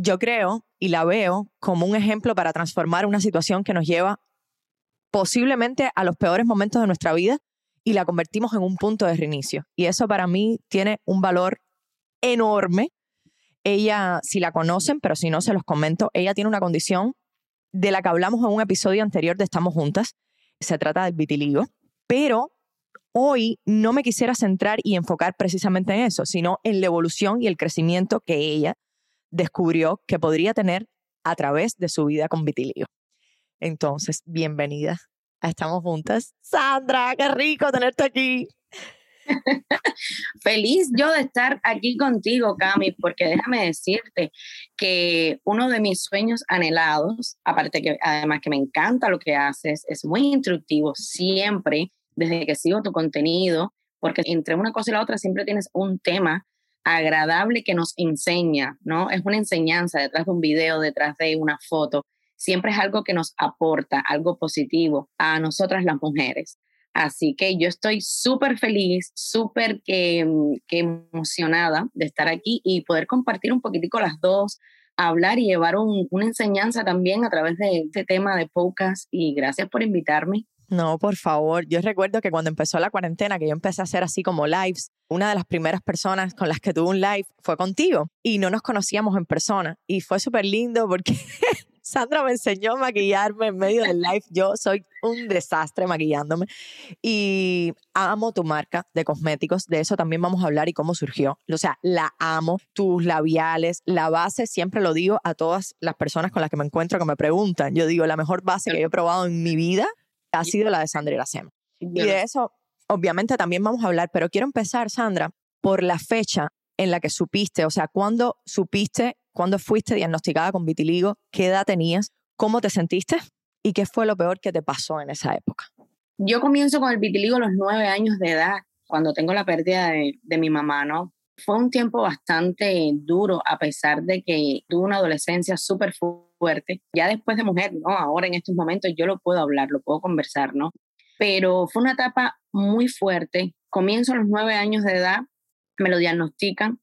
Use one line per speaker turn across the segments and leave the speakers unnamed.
yo creo y la veo como un ejemplo para transformar una situación que nos lleva posiblemente a los peores momentos de nuestra vida y la convertimos en un punto de reinicio. Y eso para mí tiene un valor enorme. Ella, si la conocen, pero si no se los comento, ella tiene una condición de la que hablamos en un episodio anterior de Estamos Juntas. Se trata del vitiligo. Pero hoy no me quisiera centrar y enfocar precisamente en eso, sino en la evolución y el crecimiento que ella descubrió que podría tener a través de su vida con vitiligo. Entonces, bienvenida a Estamos Juntas. Sandra, qué rico tenerte aquí.
Feliz yo de estar aquí contigo, Cami, porque déjame decirte que uno de mis sueños anhelados, aparte que además que me encanta lo que haces, es muy instructivo siempre, desde que sigo tu contenido, porque entre una cosa y la otra siempre tienes un tema agradable que nos enseña, ¿no? Es una enseñanza detrás de un video, detrás de una foto. Siempre es algo que nos aporta, algo positivo a nosotras las mujeres. Así que yo estoy súper feliz, súper que, que, emocionada de estar aquí y poder compartir un poquitico las dos, hablar y llevar un, una enseñanza también a través de este tema de podcast. Y gracias por invitarme.
No, por favor. Yo recuerdo que cuando empezó la cuarentena, que yo empecé a hacer así como lives, una de las primeras personas con las que tuve un live fue contigo y no nos conocíamos en persona. Y fue súper lindo porque Sandra me enseñó a maquillarme en medio del live. Yo soy un desastre maquillándome y amo tu marca de cosméticos. De eso también vamos a hablar y cómo surgió. O sea, la amo. Tus labiales, la base, siempre lo digo a todas las personas con las que me encuentro que me preguntan. Yo digo, la mejor base que yo he probado en mi vida ha sido la de Sandra Iracema. Y de eso, obviamente, también vamos a hablar, pero quiero empezar, Sandra, por la fecha en la que supiste, o sea, ¿cuándo supiste, cuándo fuiste diagnosticada con vitiligo? ¿Qué edad tenías? ¿Cómo te sentiste? ¿Y qué fue lo peor que te pasó en esa época?
Yo comienzo con el vitiligo a los nueve años de edad, cuando tengo la pérdida de, de mi mamá, ¿no? Fue un tiempo bastante duro, a pesar de que tuve una adolescencia súper fuerte. Ya después de mujer, ¿no? Ahora en estos momentos yo lo puedo hablar, lo puedo conversar, ¿no? Pero fue una etapa muy fuerte. Comienzo a los nueve años de edad, me lo diagnostican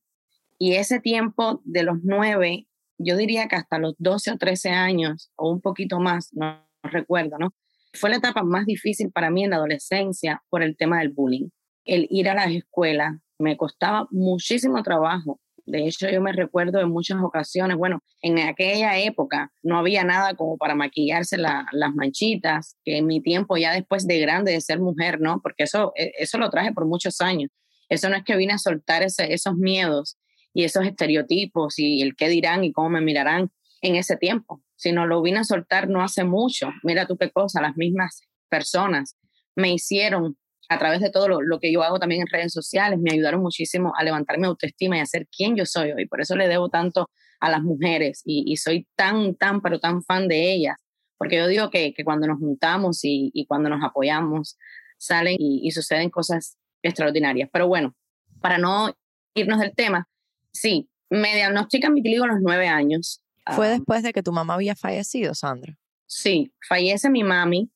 y ese tiempo de los nueve, yo diría que hasta los 12 o 13 años o un poquito más, no, no recuerdo, ¿no? Fue la etapa más difícil para mí en la adolescencia por el tema del bullying. El ir a las escuelas me costaba muchísimo trabajo. De hecho, yo me recuerdo en muchas ocasiones, bueno, en aquella época no había nada como para maquillarse la, las manchitas, que en mi tiempo ya después de grande de ser mujer, ¿no? Porque eso, eso lo traje por muchos años. Eso no es que vine a soltar esos miedos y esos estereotipos y el qué dirán y cómo me mirarán en ese tiempo, sino lo vine a soltar no hace mucho. Mira tú qué cosa, las mismas personas me hicieron a través de todo lo, lo, que yo hago también en redes sociales, me ayudaron muchísimo a levantar mi autoestima y a ser quien yo soy hoy. Por eso le debo tanto a las mujeres y, y soy tan, tan, pero tan fan de ellas, porque yo digo que, que cuando nos juntamos y, y, cuando nos apoyamos, salen y, y suceden cosas extraordinarias. Pero bueno, para no irnos del tema, sí, me diagnostican vitiligo a los nueve años.
¿Fue después de que tu mamá había fallecido, Sandra?
Sí, fallece mi mami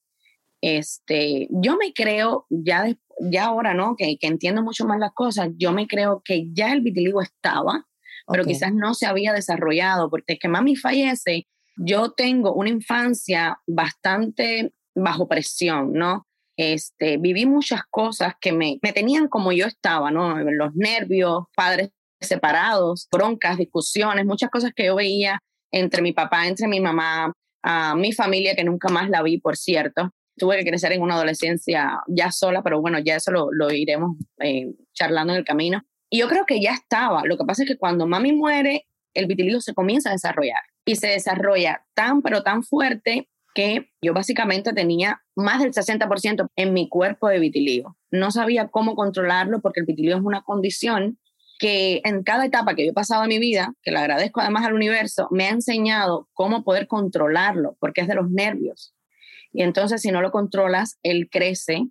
este, yo me creo, ya de, ya ahora, ¿no? Que, que entiendo mucho más las cosas, yo me creo que ya el vitiligo estaba, pero quizás no se había desarrollado, porque es que mami fallece, yo tengo una infancia bastante bajo presión, ¿no? Este, viví muchas cosas que me, me tenían como yo estaba, ¿no? Los nervios, padres separados, broncas, discusiones, muchas cosas que yo veía entre mi papá, entre mi mamá, a mi familia, que nunca más la vi, por cierto. Tuve que crecer en una adolescencia ya sola, pero bueno, ya eso lo, lo iremos eh, charlando en el camino. Y yo creo que ya estaba. Lo que pasa es que cuando mami muere, el vitiligo se comienza a desarrollar y se desarrolla tan, pero tan fuerte que yo básicamente tenía más del 60% en mi cuerpo de vitiligo. No sabía cómo controlarlo porque el vitiligo es una condición que en cada etapa que yo he pasado en mi vida, que le agradezco además al universo, me ha enseñado cómo poder controlarlo, porque es de los nervios. Y entonces si no lo controlas, él crece,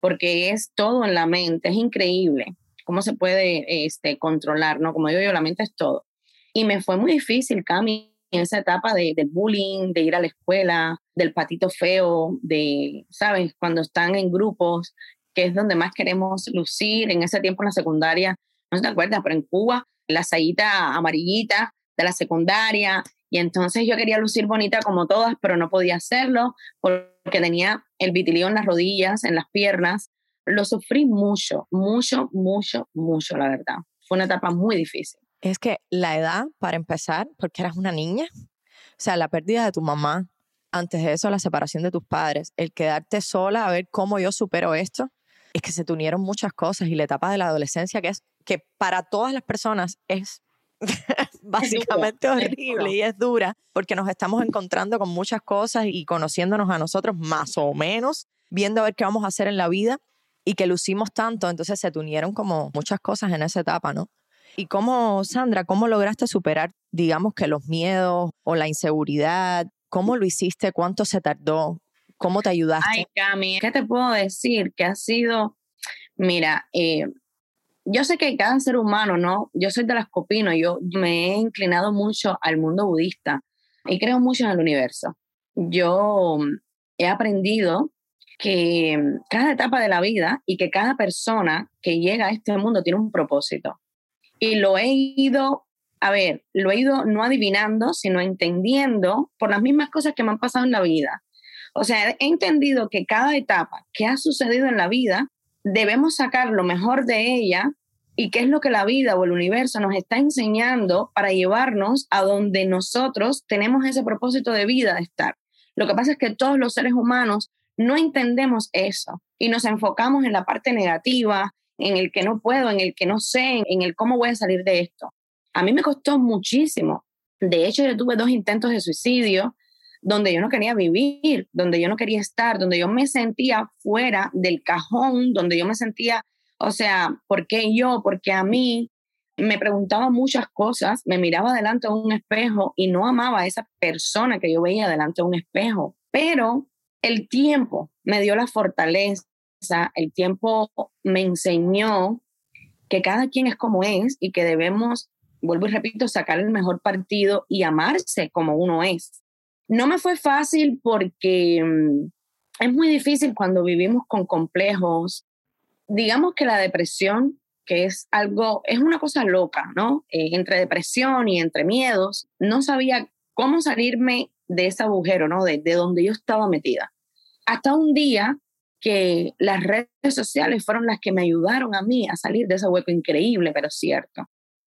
porque es todo en la mente, es increíble cómo se puede este, controlar, ¿no? Como digo yo, la mente es todo. Y me fue muy difícil, Cami, en esa etapa de, del bullying, de ir a la escuela, del patito feo, de, ¿sabes? Cuando están en grupos, que es donde más queremos lucir. En ese tiempo en la secundaria no te acuerdas, pero en Cuba, la sayita amarillita de la secundaria, y entonces yo quería lucir bonita como todas, pero no podía hacerlo porque tenía el vitiligo en las rodillas, en las piernas. Lo sufrí mucho, mucho, mucho, mucho, la verdad. Fue una etapa muy difícil.
Es que la edad, para empezar, porque eras una niña, o sea, la pérdida de tu mamá, antes de eso la separación de tus padres, el quedarte sola a ver cómo yo supero esto, es que se te unieron muchas cosas y la etapa de la adolescencia que es que para todas las personas es básicamente horrible y es dura porque nos estamos encontrando con muchas cosas y conociéndonos a nosotros más o menos, viendo a ver qué vamos a hacer en la vida y que lucimos tanto, entonces se te unieron como muchas cosas en esa etapa, ¿no? ¿Y cómo, Sandra, cómo lograste superar, digamos que los miedos o la inseguridad? ¿Cómo lo hiciste? ¿Cuánto se tardó? ¿Cómo te ayudaste?
Ay, Cami, ¿qué te puedo decir? Que ha sido, mira, eh, yo sé que cada ser humano, ¿no? Yo soy de las copinos, yo me he inclinado mucho al mundo budista y creo mucho en el universo. Yo he aprendido que cada etapa de la vida y que cada persona que llega a este mundo tiene un propósito. Y lo he ido, a ver, lo he ido no adivinando, sino entendiendo por las mismas cosas que me han pasado en la vida. O sea, he entendido que cada etapa que ha sucedido en la vida debemos sacar lo mejor de ella y qué es lo que la vida o el universo nos está enseñando para llevarnos a donde nosotros tenemos ese propósito de vida de estar. Lo que pasa es que todos los seres humanos no entendemos eso y nos enfocamos en la parte negativa, en el que no puedo, en el que no sé, en el cómo voy a salir de esto. A mí me costó muchísimo. De hecho, yo tuve dos intentos de suicidio donde yo no quería vivir, donde yo no quería estar, donde yo me sentía fuera del cajón, donde yo me sentía, o sea, ¿por qué yo? ¿Por qué a mí? Me preguntaba muchas cosas, me miraba delante de un espejo y no amaba a esa persona que yo veía delante de un espejo. Pero el tiempo me dio la fortaleza, el tiempo me enseñó que cada quien es como es y que debemos, vuelvo y repito, sacar el mejor partido y amarse como uno es. No me fue fácil porque mm, es muy difícil cuando vivimos con complejos. Digamos que la depresión, que es algo, es una cosa loca, ¿no? Eh, entre depresión y entre miedos, no sabía cómo salirme de ese agujero, ¿no? De, de donde yo estaba metida. Hasta un día que las redes sociales fueron las que me ayudaron a mí a salir de ese hueco increíble, pero cierto.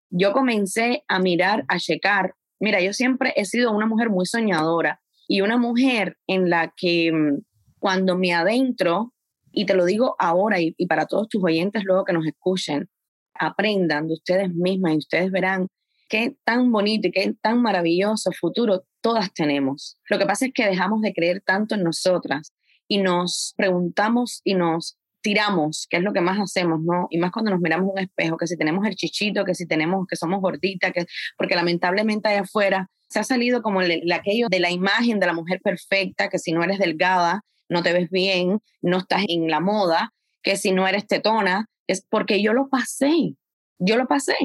Yo comencé a mirar, a checar Mira, yo siempre he sido una mujer muy soñadora y una mujer en la que mm, cuando me adentro, y te lo digo ahora y, para todos tus oyentes luego que nos escuchen, aprendan de ustedes mismas y ustedes verán qué tan bonito y qué tan maravilloso futuro todas tenemos. Lo que pasa es que dejamos de creer tanto en nosotras y nos preguntamos y nos tiramos, que es lo que más hacemos, ¿no? Y más cuando nos miramos un espejo, que si tenemos el chichito, que si tenemos, que somos gorditas, que, porque lamentablemente allá afuera se ha salido como el, aquello de la imagen de la mujer perfecta, que si no eres delgada, no te ves bien, no estás en la moda, que si no eres tetona, es porque yo lo pasé, yo lo pasé.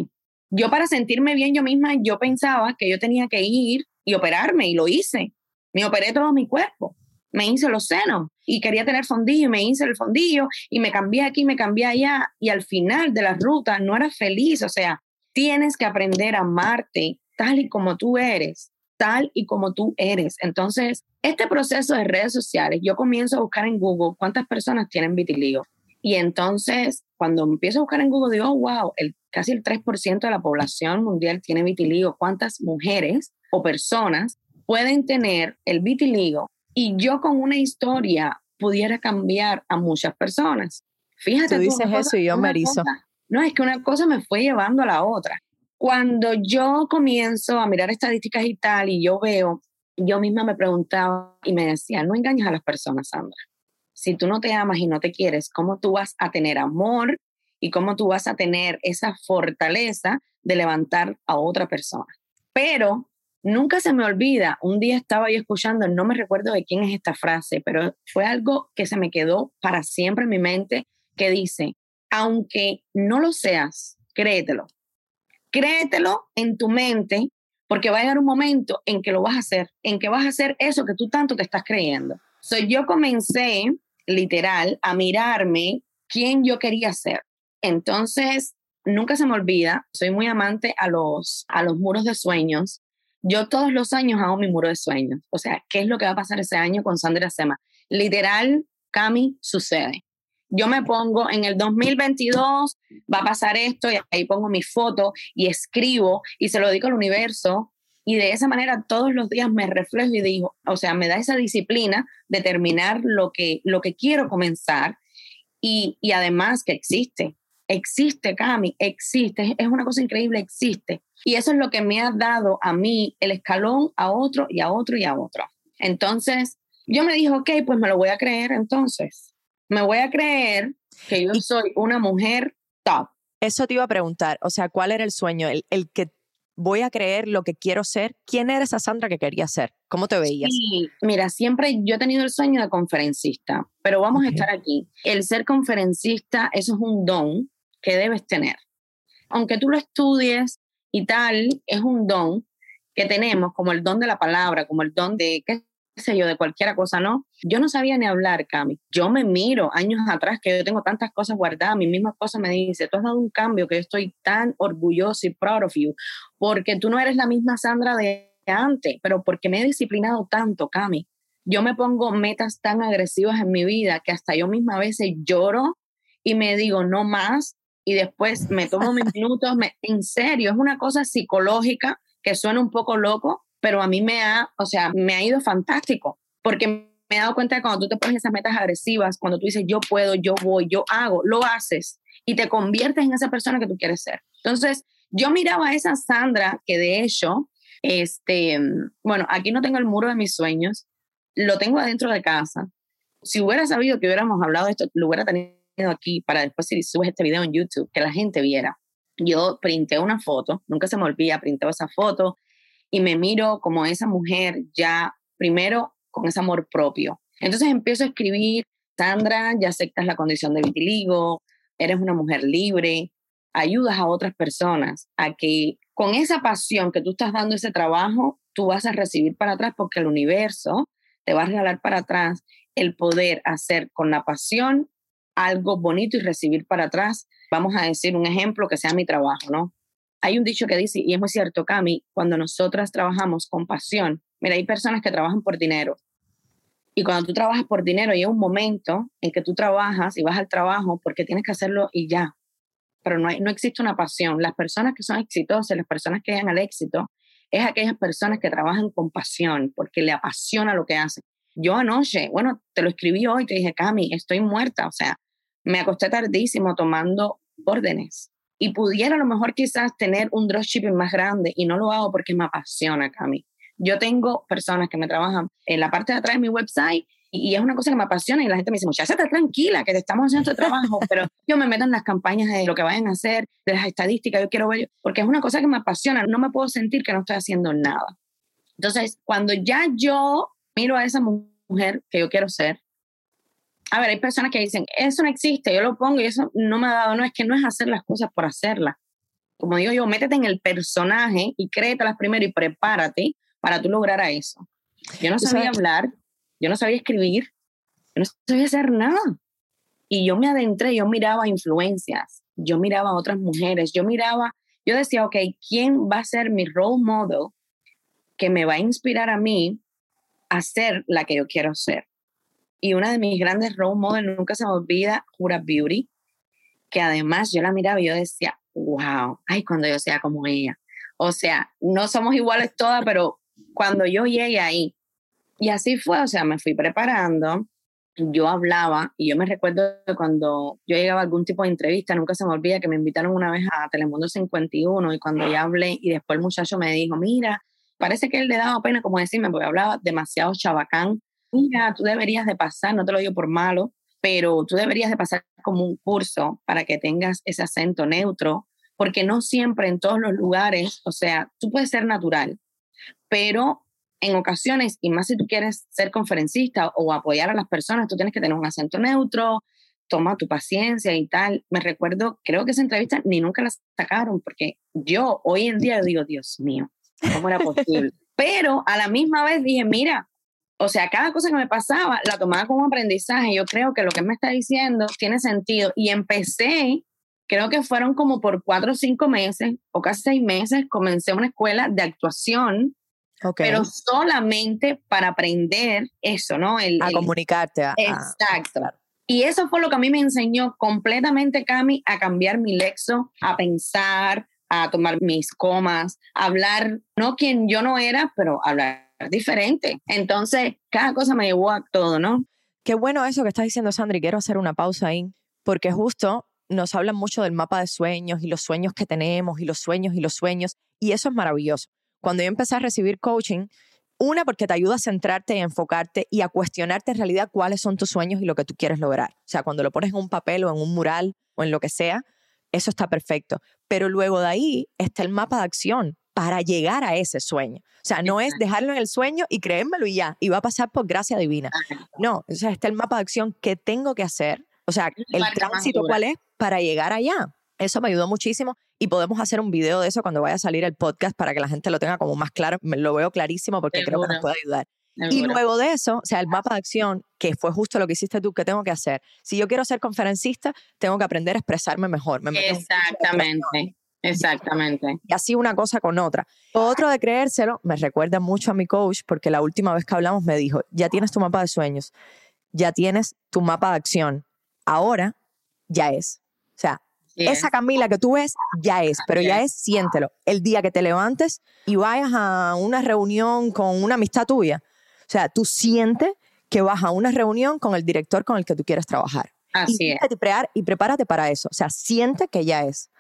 Yo para sentirme bien yo misma, yo pensaba que yo tenía que ir y operarme y lo hice. Me operé todo mi cuerpo me hice los senos y quería tener fondillo y me hice el fondillo y me cambié aquí, me cambié allá y al final de la ruta no era feliz. O sea, tienes que aprender a amarte tal y como tú eres, tal y como tú eres. Entonces, este proceso de redes sociales, yo comienzo a buscar en Google cuántas personas tienen vitiligo. Y entonces, cuando empiezo a buscar en Google, digo, wow, el, casi el 3% de la población mundial tiene vitiligo. ¿Cuántas mujeres o personas pueden tener el vitiligo y yo con una historia pudiera cambiar a muchas personas. Fíjate.
Tú dices eso y yo me erizo.
No, es que una cosa me fue llevando a la otra. Cuando yo comienzo a mirar estadísticas y tal, y yo veo, yo misma me preguntaba y me decía, no engañes a las personas, Sandra. Si tú no te amas y no te quieres, ¿cómo tú vas a tener amor y cómo tú vas a tener esa fortaleza de levantar a otra persona? Pero Nunca se me olvida, un día estaba yo escuchando, no me recuerdo de quién es esta frase, pero fue algo que se me quedó para siempre en mi mente, que dice, aunque no lo seas, créetelo. Créetelo en tu mente, porque va a llegar un momento en que lo vas a hacer, en que vas a hacer eso que tú tanto te estás creyendo. So, yo comencé, literal, a mirarme quién yo quería ser. Entonces, nunca se me olvida, soy muy amante a los, a los muros de sueños yo todos los años hago mi muro de sueños. O sea, ¿qué es lo que va a pasar ese año con Sandra Sema? Literal, Cami, sucede. Yo me pongo en el 2022, va a pasar esto, y ahí pongo mi foto y escribo y se lo digo al universo. Y de esa manera todos los días me reflejo y digo, o sea, me da esa disciplina de terminar lo que, lo que quiero comenzar y, y además que existe. Existe, Cami, existe. Es una cosa increíble, existe. Y eso es lo que me ha dado a mí el escalón a otro y a otro y a otro. Entonces, yo me dije, ok, pues me lo voy a creer entonces. Me voy a creer que yo soy una mujer top.
Eso te iba a preguntar, o sea, ¿cuál era el sueño? El, el que voy a creer lo que quiero ser. ¿Quién era esa Sandra que quería ser? ¿Cómo te veías?
Sí, mira, siempre yo he tenido el sueño de conferencista, pero vamos a estar aquí. El ser conferencista, eso es un don que debes tener. Aunque tú lo estudies, y tal es un don que tenemos, como el don de la palabra, como el don de, qué sé yo, de cualquier cosa, ¿no? Yo no sabía ni hablar, Cami. Yo me miro años atrás que yo tengo tantas cosas guardadas, mi misma cosa me dice, tú has dado un cambio que yo estoy tan orgulloso y proud of you, porque tú no eres la misma Sandra de antes, pero porque me he disciplinado tanto, Cami. Yo me pongo metas tan agresivas en mi vida que hasta yo misma a veces lloro y me digo, no más, y después me tomo mis minutos, me, en serio, es una cosa psicológica que suena un poco loco, pero a mí me ha, o sea, me ha ido fantástico, porque me he dado cuenta de cuando tú te pones esas metas agresivas, cuando tú dices yo puedo, yo voy, yo hago, lo haces y te conviertes en esa persona que tú quieres ser. Entonces, yo miraba a esa Sandra que de hecho, este, bueno, aquí no tengo el muro de mis sueños, lo tengo adentro de casa. Si hubiera sabido que hubiéramos hablado de esto, lo hubiera tenido aquí para después si subes este video en YouTube, que la gente viera. Yo printé una foto, nunca se me olvida, printé esa foto y me miro como esa mujer ya, primero con ese amor propio. Entonces empiezo a escribir, Sandra, ya aceptas la condición de vitiligo, eres una mujer libre, ayudas a otras personas a que con esa pasión que tú estás dando ese trabajo, tú vas a recibir para atrás porque el universo te va a regalar para atrás el poder hacer con la pasión algo bonito y recibir para atrás, vamos a decir un ejemplo que sea mi trabajo, ¿no? Hay un dicho que dice, y es muy cierto, Cami, cuando nosotras trabajamos con pasión, mira, hay personas que trabajan por dinero. Y cuando tú trabajas por dinero, hay un momento en que tú trabajas y vas al trabajo porque tienes que hacerlo y ya. Pero no, no existe una pasión. Las personas que son exitosas, las personas que llegan al éxito, es aquellas personas que trabajan con pasión, porque le apasiona lo que hacen. Yo anoche, bueno, te lo escribí hoy, te dije, Cami, estoy muerta, o sea, me acosté tardísimo tomando órdenes y pudiera a lo mejor quizás tener un dropshipping más grande y no lo hago porque me apasiona, Cami. Yo tengo personas que me trabajan en la parte de atrás de mi website y, es una cosa que me apasiona y la gente me dice, muchacha, está tranquila, que te estamos haciendo este trabajo, pero yo me meto en las campañas de lo que vayan a hacer, de las estadísticas, yo quiero ver, porque es una cosa que me apasiona, no me puedo sentir que no estoy haciendo nada. Entonces, cuando ya yo miro a esa mujer que yo quiero ser, a ver, hay personas que dicen, eso no existe, yo lo pongo y eso no me ha dado, no, es que no es hacer las cosas por hacerlas. Como digo yo, métete en el personaje y créetelas primero y prepárate para tú lograr a eso. Yo no sabía hablar, yo no sabía escribir, yo no sabía hacer nada. Y yo me adentré, yo miraba influencias, yo miraba a otras mujeres, yo miraba, yo decía, ok, ¿quién va a ser mi role model que me va a inspirar a mí a ser la que yo quiero ser? Y una de mis grandes role models, nunca se me olvida, Jura Beauty, que además yo la miraba y yo decía, wow, ay, cuando yo sea como ella. O sea, no somos iguales todas, pero cuando yo llegué ahí, y así fue, o sea, me fui preparando, yo hablaba, y yo me recuerdo cuando yo llegaba a algún tipo de entrevista, nunca se me olvida que me invitaron una vez a Telemundo 51, y cuando ya hablé, y después el muchacho me dijo, mira, parece que él le daba pena como decirme, porque hablaba demasiado chabacán, mira, tú deberías de pasar, no te lo digo por malo, pero tú deberías de pasar como un curso para que tengas ese acento neutro, porque no siempre en todos los lugares, o sea, tú puedes ser natural, pero en ocasiones, y más si tú quieres ser conferencista o apoyar a las personas, tú tienes que tener un acento neutro, toma tu paciencia y tal. Me recuerdo, creo que esa entrevista ni nunca la sacaron, porque yo hoy en día digo, Dios mío, ¿cómo era posible? Pero a la misma vez dije, mira, o sea, cada cosa que me pasaba la tomaba como aprendizaje. Yo creo que lo que me está diciendo tiene sentido. Y empecé, creo que fueron como por cuatro o cinco meses o casi seis meses, comencé una escuela de actuación, pero solamente para aprender eso, ¿no?
El, a comunicarte.
exacto. Y eso fue lo que a mí me enseñó completamente, Cami, a cambiar mi lexo, a pensar, a tomar mis comas, a hablar, no quien yo no era, pero hablar diferente. Entonces, cada cosa me llevó a todo, ¿no?
Qué bueno eso que estás diciendo, Sandra, y quiero hacer una pausa ahí, porque justo nos hablan mucho del mapa de sueños y los sueños que tenemos y los sueños y los sueños, y eso es maravilloso. Cuando yo empecé a recibir coaching, una, porque te ayuda a centrarte y enfocarte y a cuestionarte en realidad cuáles son tus sueños y lo que tú quieres lograr. O sea, cuando lo pones en un papel o en un mural o en lo que sea, eso está perfecto. Pero luego de ahí está el mapa de acción para llegar a ese sueño. O sea, no es dejarlo en el sueño y creérmelo y ya, y va a pasar por gracia divina. No, o sea, está el mapa de acción que tengo que hacer. O sea, el tránsito cuál es para llegar allá. Eso me ayudó muchísimo y podemos hacer un video de eso cuando vaya a salir el podcast para que la gente lo tenga como más claro. Me lo veo clarísimo porque creo que nos puede ayudar. Y luego de eso, o sea, el mapa de acción, que fue justo lo que hiciste tú, que tengo que hacer. Si yo quiero ser conferencista, tengo que aprender a expresarme mejor.
Exactamente. Exactamente.
Y así una cosa con otra. Otro de creérselo me recuerda mucho a mi coach porque la última vez que hablamos me dijo, ya tienes tu mapa de sueños, ya tienes tu mapa de acción, ahora ya es. O sea, esa Camila que tú ves ya es, pero ya es, siéntelo. El día que te levantes y vayas a una reunión con una amistad tuya, o sea, tú sientes que vas a una reunión con el director con el que tú quieres trabajar.
Así es.
y prepárate para eso. O sea, siente que ya es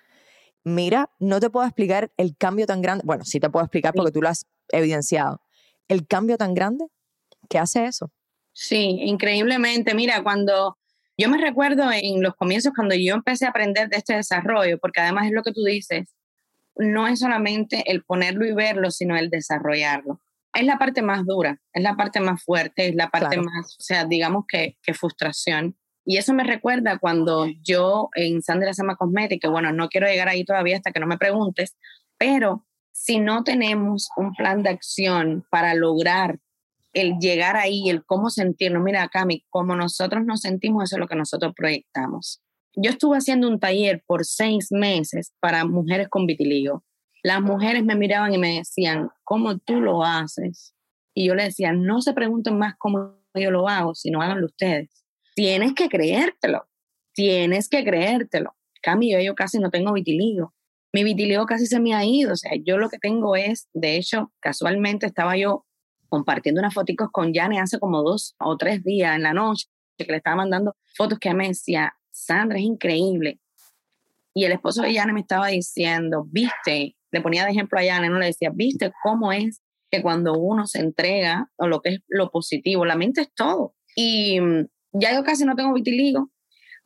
mira, no te puedo explicar el cambio tan grande, bueno, sí te puedo explicar porque tú lo has evidenciado, el cambio tan grande que hace eso.
Sí, increíblemente. Mira, cuando yo me recuerdo en los comienzos, cuando yo empecé a aprender de este desarrollo, porque además es lo que tú dices, no es solamente el ponerlo y verlo, sino el desarrollarlo. Es la parte más dura, es la parte más fuerte, es la parte más, o sea, digamos que, que frustración. Y eso me recuerda cuando yo en Sandra Sama Cosmética, bueno, no quiero llegar ahí todavía hasta que no me preguntes, pero si no tenemos un plan de acción para lograr el llegar ahí, el cómo sentirnos, mira, Cami, como nosotros nos sentimos, eso es lo que nosotros proyectamos. Yo estuve haciendo un taller por seis meses para mujeres con vitiligo. Las mujeres me miraban y me decían, ¿cómo tú lo haces? Y yo le decía, no se pregunten más cómo yo lo hago, sino háganlo ustedes tienes que creértelo, tienes que creértelo. Cami, yo, casi no tengo vitiligo. Mi vitiligo casi se me ha ido. O sea, yo lo que tengo es, de hecho, casualmente estaba yo compartiendo unas fotos con Jane hace como dos o tres días en la noche, que le estaba mandando fotos que me decía, Sandra, es increíble. Y el esposo de Jane me estaba diciendo, viste, le ponía de ejemplo a Jane, no le decía, viste cómo es que cuando uno se entrega o lo que es lo positivo, la mente es todo. Y mm, ya yo casi no tengo vitiligo.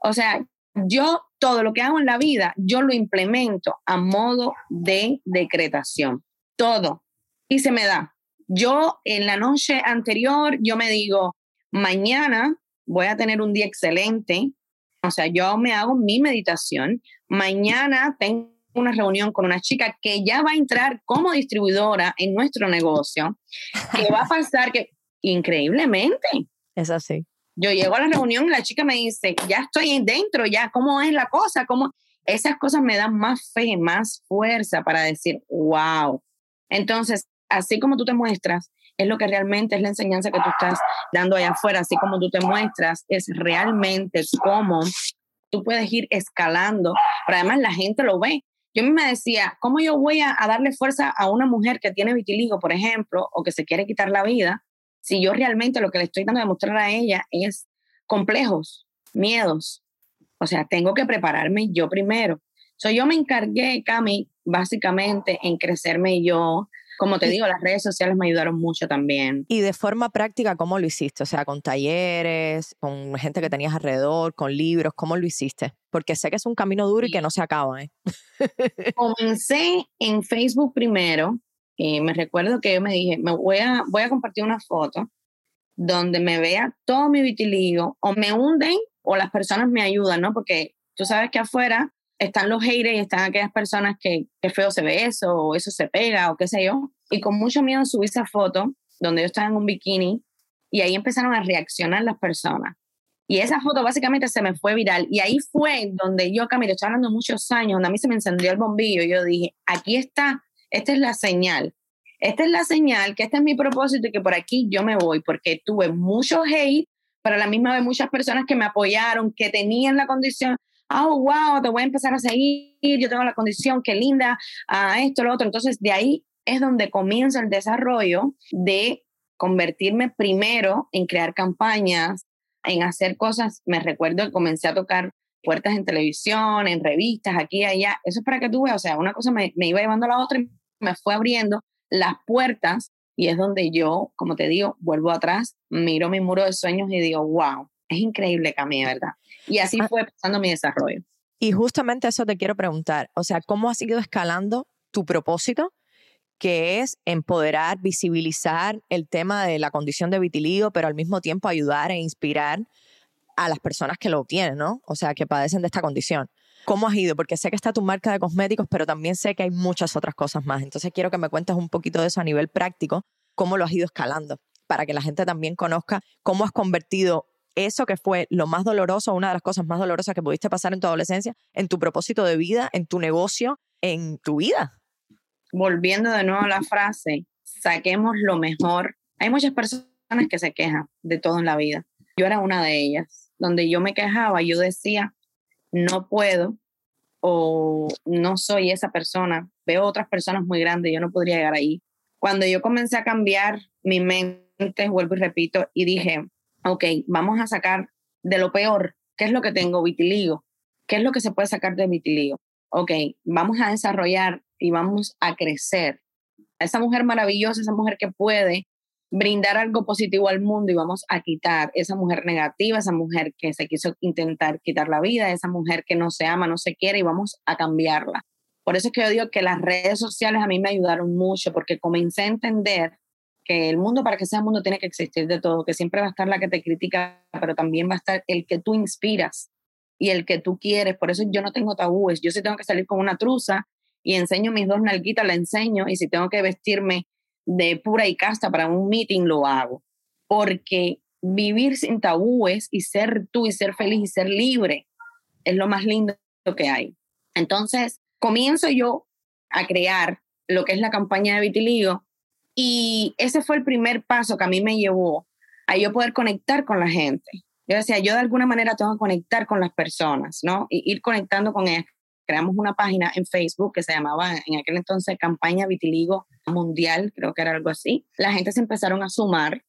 O sea, yo todo lo que hago en la vida, yo lo implemento a modo de decretación. Todo. Y se me da. Yo en la noche anterior, yo me digo, mañana voy a tener un día excelente. O sea, yo me hago mi meditación. Mañana tengo una reunión con una chica que ya va a entrar como distribuidora en nuestro negocio, que va a pasar que increíblemente.
Es así.
Yo llego a la reunión y la chica me dice, ya estoy dentro, ya, ¿cómo es la cosa? ¿Cómo? Esas cosas me dan más fe, más fuerza para decir, wow. Entonces, así como tú te muestras, es lo que realmente es la enseñanza que tú estás dando allá afuera, así como tú te muestras, es realmente cómo tú puedes ir escalando, pero además la gente lo ve. Yo me decía, ¿cómo yo voy a, darle fuerza a una mujer que tiene vitiligo, por ejemplo, o que se quiere quitar la vida, si yo realmente lo que le estoy dando a demostrar a ella es complejos, miedos? O sea, tengo que prepararme yo primero. So, yo me encargué, Cami, básicamente en crecerme yo, como te digo, las redes sociales me ayudaron mucho también.
Y de forma práctica, ¿cómo lo hiciste? O sea, con talleres, con gente que tenías alrededor, con libros, ¿cómo lo hiciste? Porque sé que es un camino duro y que no se acaba. ¿eh?
Comencé en Facebook primero. Y me recuerdo que yo me dije, me voy a, voy a compartir una foto donde me vea todo mi vitiligo o me hunden o las personas me ayudan, ¿no? Porque tú sabes que afuera están los haters y están aquellas personas que, que feo se ve eso, o eso se pega, o qué sé yo. Y con mucho miedo subí esa foto donde yo estaba en un bikini y ahí empezaron a reaccionar las personas. Y esa foto básicamente se me fue viral. Y ahí fue donde yo, Camilo, estoy hablando muchos años, donde a mí se me encendió el bombillo. Y yo dije, aquí está, esta es la señal. Esta es la señal, que este es mi propósito y que por aquí yo me voy, porque tuve mucho hate, pero a la misma vez muchas personas que me apoyaron, que tenían la condición, oh, wow, te voy a empezar a seguir, yo tengo la condición, qué linda, a ah, esto, lo otro. Entonces, de ahí es donde comienza el desarrollo de convertirme primero en crear campañas, en hacer cosas. Me recuerdo que comencé a tocar puertas en televisión, en revistas, aquí y allá. Eso es para que tú veas, o sea, una cosa me, me iba llevando a la otra y me fue abriendo las puertas y es donde yo, como te digo, vuelvo atrás, miro mi muro de sueños y digo, wow, es increíble, Camila, ¿verdad? Y así ah. fue pasando mi desarrollo.
Y justamente eso te quiero preguntar, o sea, ¿cómo has ido escalando tu propósito? que es empoderar, visibilizar el tema de la condición de vitiligo, pero al mismo tiempo ayudar e inspirar a las personas que lo tienen, ¿no? O sea, que padecen de esta condición. ¿Cómo has ido? Porque sé que está tu marca de cosméticos, pero también sé que hay muchas otras cosas más. Entonces quiero que me cuentes un poquito de eso a nivel práctico, cómo lo has ido escalando, para que la gente también conozca cómo has convertido eso que fue lo más doloroso, una de las cosas más dolorosas que pudiste pasar en tu adolescencia, en tu propósito de vida, en tu negocio, en tu vida.
Volviendo de nuevo a la frase, saquemos lo mejor. Hay muchas personas que se quejan de todo en la vida. Yo era una de ellas, donde yo me quejaba, yo decía, no puedo o no soy esa persona. Veo otras personas muy grandes, yo no podría llegar ahí. Cuando yo comencé a cambiar mi mente, vuelvo y repito, y dije, ok, vamos a sacar de lo peor, ¿qué es lo que tengo? Vitiligo. ¿Qué es lo que se puede sacar de vitiligo? Ok, vamos a desarrollar y vamos a crecer. esa mujer maravillosa, esa mujer que puede brindar algo positivo al mundo y vamos a quitar esa mujer negativa, esa mujer que se quiso intentar quitar la vida, esa mujer que no se ama, no se quiere y vamos a cambiarla. Por eso es que yo digo que las redes sociales a mí me ayudaron mucho porque comencé a entender que el mundo para que sea mundo tiene que existir de todo, que siempre va a estar la que te critica, pero también va a estar el que tú inspiras y el que tú quieres. Por eso yo no tengo tabúes. Yo si tengo que salir con una truza y enseño mis dos nalguitas, la enseño. Y si tengo que vestirme de pura y casta para un meeting, lo hago. Porque vivir sin tabúes y ser tú y ser feliz y ser libre es lo más lindo que hay. Entonces, comienzo yo a crear lo que es la campaña de vitiligo y ese fue el primer paso que a mí me llevó a yo poder conectar con la gente. Yo decía, yo de alguna manera tengo que conectar con las personas, ¿no? Y ir conectando con ellas. Creamos una página en Facebook que se llamaba en aquel entonces Campaña Vitiligo Mundial, creo que era algo así. La gente se empezaron a sumar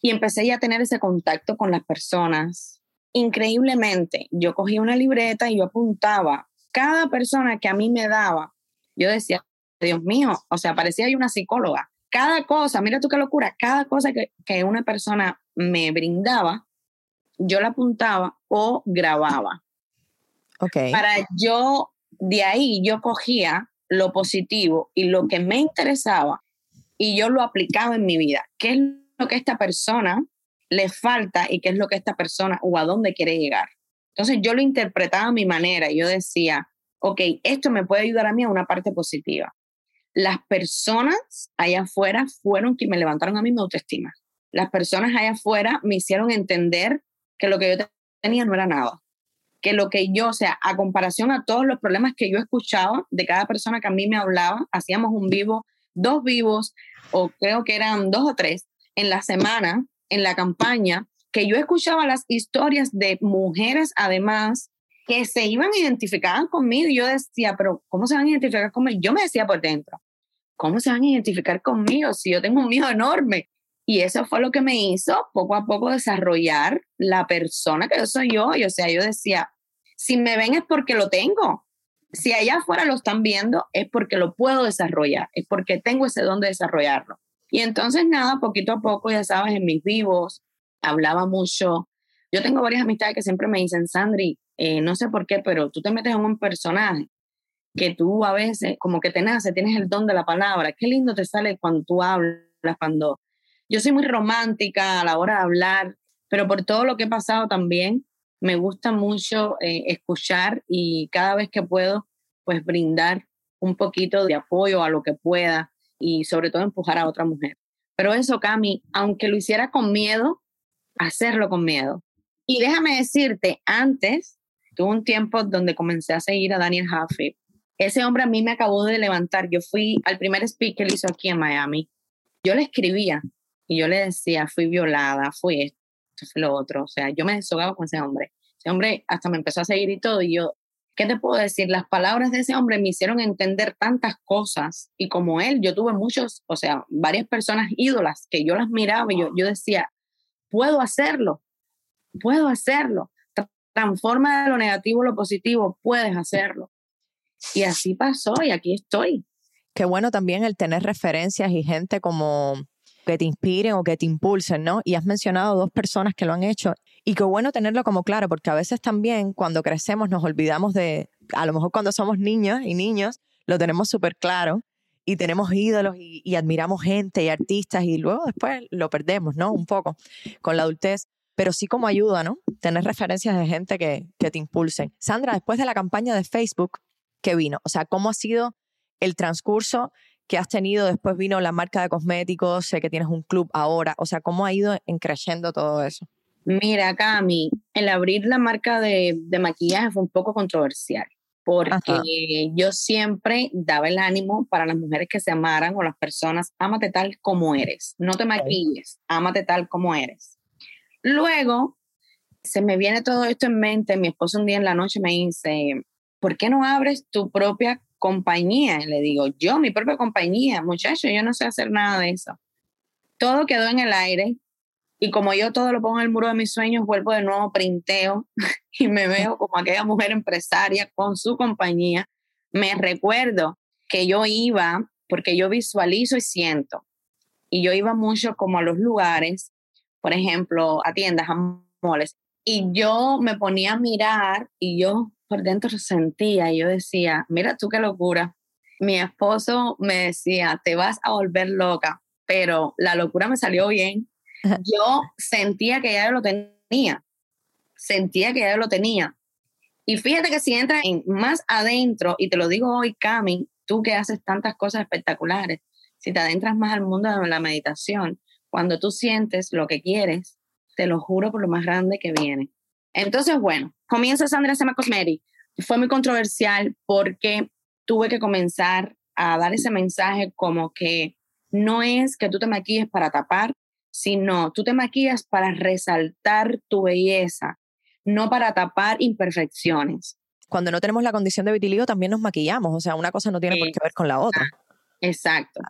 y empecé ya a tener ese contacto con las personas. Increíblemente, yo cogí una libreta y yo apuntaba cada persona que a mí me daba. Yo decía, Dios mío, o sea, parecía yo una psicóloga cada cosa, mira tú qué locura, cada cosa que, que una persona me brindaba, yo la apuntaba o grababa.
Okay.
Para yo, de ahí yo cogía lo positivo y lo que me interesaba y yo lo aplicaba en mi vida. ¿Qué es lo que esta persona le falta y qué es lo que esta persona o a dónde quiere llegar? Entonces yo lo interpretaba a mi manera y yo decía, ok, esto me puede ayudar a mí a una parte positiva las personas allá afuera fueron quienes me levantaron a mí mi autoestima. las personas allá afuera me hicieron entender que lo que yo tenía no era nada. Que lo que yo, o sea, a comparación a todos los problemas que yo escuchaba de cada persona que a mí me hablaba, hacíamos un vivo, dos vivos, o creo que eran dos o tres en la semana, en la campaña, que yo escuchaba las historias de mujeres, además, que se iban a identificar conmigo. Y yo decía, pero ¿cómo se van a identificar conmigo? Yo me decía por dentro, ¿cómo se van a identificar conmigo si yo tengo un miedo enorme? Y eso fue lo que me hizo poco a poco desarrollar la persona que yo soy yo. O sea, yo decía, si me ven es porque lo tengo. Si allá afuera lo están viendo es porque lo puedo desarrollar, es porque tengo ese don de desarrollarlo. Y entonces nada, poquito a poco, ya sabes, en mis vivos hablaba mucho. Yo tengo varias amistades que siempre me dicen, Sandri, eh, no sé por qué, pero tú te metes en un personaje que tú a veces como que te nace, tienes el don de la palabra. Qué lindo te sale cuando tú hablas, cuando... Yo soy muy romántica a la hora de hablar, pero por todo lo que he pasado también, me gusta mucho eh, escuchar y cada vez que puedo, pues brindar un poquito de apoyo a lo que pueda y sobre todo empujar a otra mujer. Pero eso, Cami, aunque lo hiciera con miedo, hacerlo con miedo. Y déjame decirte, antes tuve un tiempo donde comencé a seguir a Daniel Huffy. Ese hombre a mí me acabó de levantar. Yo fui al primer speak que él hizo aquí en Miami. Yo le escribía y yo le decía, fui violada, fui esto, fui lo otro. O sea, yo me desahogaba con ese hombre. Ese hombre hasta me empezó a seguir y todo. Y yo, ¿qué te puedo decir? Las palabras de ese hombre me hicieron entender tantas cosas. Y como él, yo tuve muchos, o sea, varias personas ídolas que yo las miraba y yo, yo decía, puedo hacerlo, puedo hacerlo. Transforma de lo negativo lo positivo, puedes hacerlo. Y así pasó y aquí estoy.
Qué bueno también el tener referencias y gente como que te inspiren o que te impulsen, ¿no? Y has mencionado dos personas que lo han hecho y qué bueno tenerlo como claro, porque a veces también cuando crecemos nos olvidamos de, a lo mejor cuando somos niños y niños, lo tenemos súper claro y tenemos ídolos y, admiramos gente y artistas y luego después lo perdemos, ¿no? Un poco con la adultez, pero sí como ayuda, ¿no? Tener referencias de gente que, que te impulsen. Sandra, después de la campaña de Facebook, ¿qué vino? O sea, ¿cómo ha sido el transcurso que has tenido? Después vino la marca de cosméticos, sé que tienes un club ahora, o sea, ¿cómo ha ido en creciendo todo eso?
Mira, Cami, el abrir la marca de, de maquillaje fue un poco controversial porque yo siempre daba el ánimo para las mujeres que se amaran o las personas, ámate tal como eres, no te maquilles, ámate tal como eres. Luego, se me viene todo esto en mente, mi esposo un día en la noche me dice, ¿por qué no abres tu propia compañía? le digo, yo, mi propia compañía, muchacho, yo no sé hacer nada de eso. Todo quedó en el aire y como yo todo lo pongo en el muro de mis sueños, vuelvo de nuevo, printeo y me veo como aquella mujer empresaria con su compañía. Me recuerdo que yo iba, porque yo visualizo y siento, y yo iba mucho como a los lugares, por ejemplo, a tiendas, a moles, y yo me ponía a mirar y yo por dentro sentía y yo decía, mira tú qué locura. Mi esposo me decía, te vas a volver loca, pero la locura me salió bien yo sentía que ya lo tenía, sentía que ya lo tenía. Y fíjate que si entras en más adentro, y te lo digo hoy, Cami, tú que haces tantas cosas espectaculares, si te adentras más al mundo de la meditación, cuando tú sientes lo que quieres, te lo juro por lo más grande que viene. Entonces, bueno, comienza Sandra Sema Cosmetics. Fue muy controversial porque tuve que comenzar a dar ese mensaje como que no es que tú te maquilles para tapar sino tú te maquillas para resaltar tu belleza, no para tapar imperfecciones.
Cuando no tenemos la condición de vitiligo también nos maquillamos, o sea, una cosa no tiene por qué ver con la otra.
Exacto.